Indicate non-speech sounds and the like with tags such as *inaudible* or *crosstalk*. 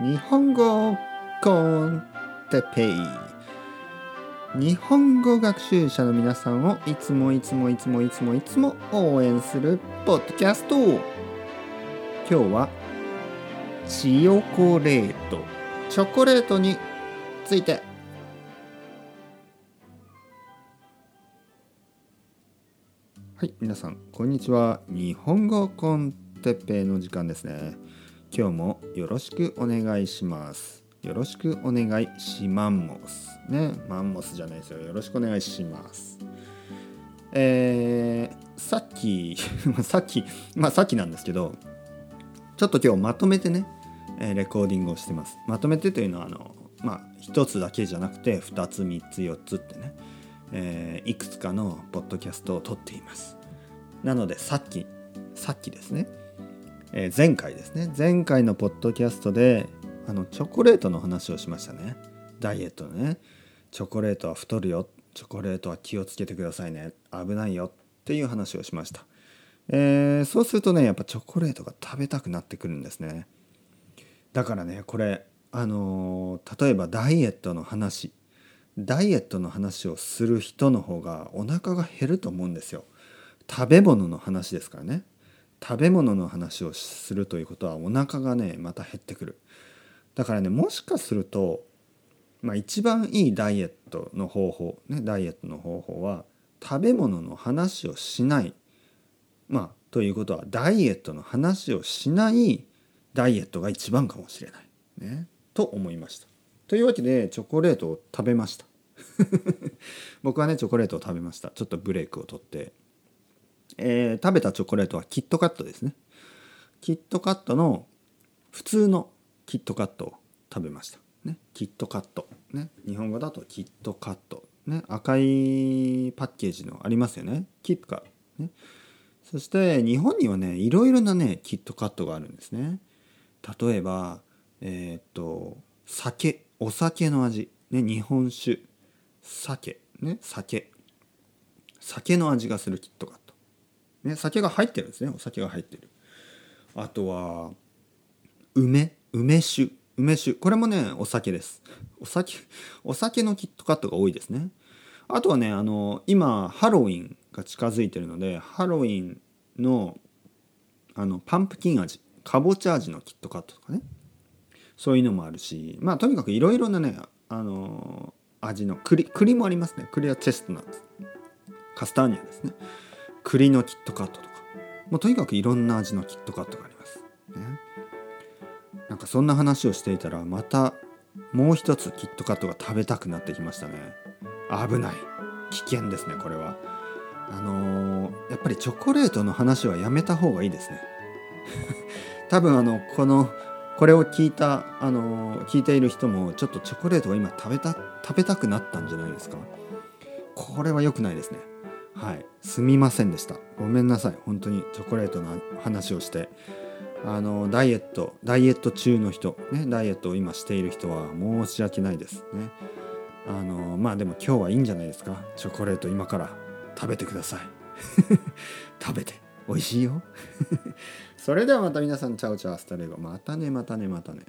日本語コンテペイ。日本語学習者の皆さんをいつもいつもいつもいつもいつも応援するポッドキャスト。今日はチヨコレート。チョコレートについて。はい皆さんこんにちは。日本語コンテペイの時間ですね。今日もよろしくお願いします。よろしくお願いしマンモスね。マンモスじゃないですよ。よろしくお願いします。えー、さっき *laughs* さっきまあさっきなんですけどちょっと今日まとめてね、えレコーディングをしてます。まとめてというのはあのまあ一つだけじゃなくて2つ3つ4つってね、えー、いくつかのポッドキャストを撮っています。なのでさっきさっきですね。えー、前回ですね。前回のポッドキャストであのチョコレートの話をしましたね。ダイエットのね。チョコレートは太るよ。チョコレートは気をつけてくださいね。危ないよ。っていう話をしました、えー、そうするとねやっぱチョコレートが食べたくなってくるんですね。だからねこれあのー、例えばダイエットの話。ダイエットの話をする人の方がお腹が減ると思うんですよ。食べ物の話ですからね。食べ物の話をするということはお腹がねまた減ってくる。だからねもしかすると、まあ、一番いいダイエットの方法ねダイエットの方法は食べ物の話をしない。まあということはダイエットの話をしないダイエットが一番かもしれない。ね。と思いました。というわけでチョコレートを食べました。*laughs* 僕はねチョコレートを食べました。ちょっとブレイクをとって。えー、食べたチョコレートはキットカットですね。キットカットの普通のキットカットを食べました、ね、キットカット、ね、日本語だとキットカット、ね、赤いパッケージのありますよね。キットカット、ね、そして日本にはねいろいろなねキットカットがあるんですね。例えばえー、っと酒。お酒の味、ね、日本酒。酒。ね。酒。酒の味がするキットカット。ね、酒が入ってるんですね。お酒が入ってる。あとは梅梅酒。梅酒。これもねお酒です。お酒お酒のキットカットが多いですね。あとはねあの今ハロウィンが近づいてるのでハロウィンのあのパンプキン味かぼちゃ味のキットカットとかね。そういうのもあるしまあとにかくいろいろなねあの味の栗栗もありますね。栗はチェストナッツカスターニャですね。栗のキットカットとかもうとにかくいろんな味のキットカットがあります。ね、なんかそんな話をしていたらまたもう一つキットカットが食べたくなってきましたね。危ない危険ですねこれは。あのー、やっぱりチョコレートの話はやめた方がいいですね。*laughs* 多分あのこのこれを聞いたあのー、聞いている人もちょっとチョコレートを今食べた食べたくなったんじゃないですか。これは良くないですね。はい。すみませんでした。ごめんなさい。本当にチョコレートの話をして。あのダイエットダイエット中の人ねダイエットを今している人は申し訳ないです。ね。あのまあでも今日はいいんじゃないですか。チョコレート今から食べてください。*laughs* 食べて。美味しいよ。*laughs* それではまた皆さんチャオチャオスタレゴ。またねまたねまたね。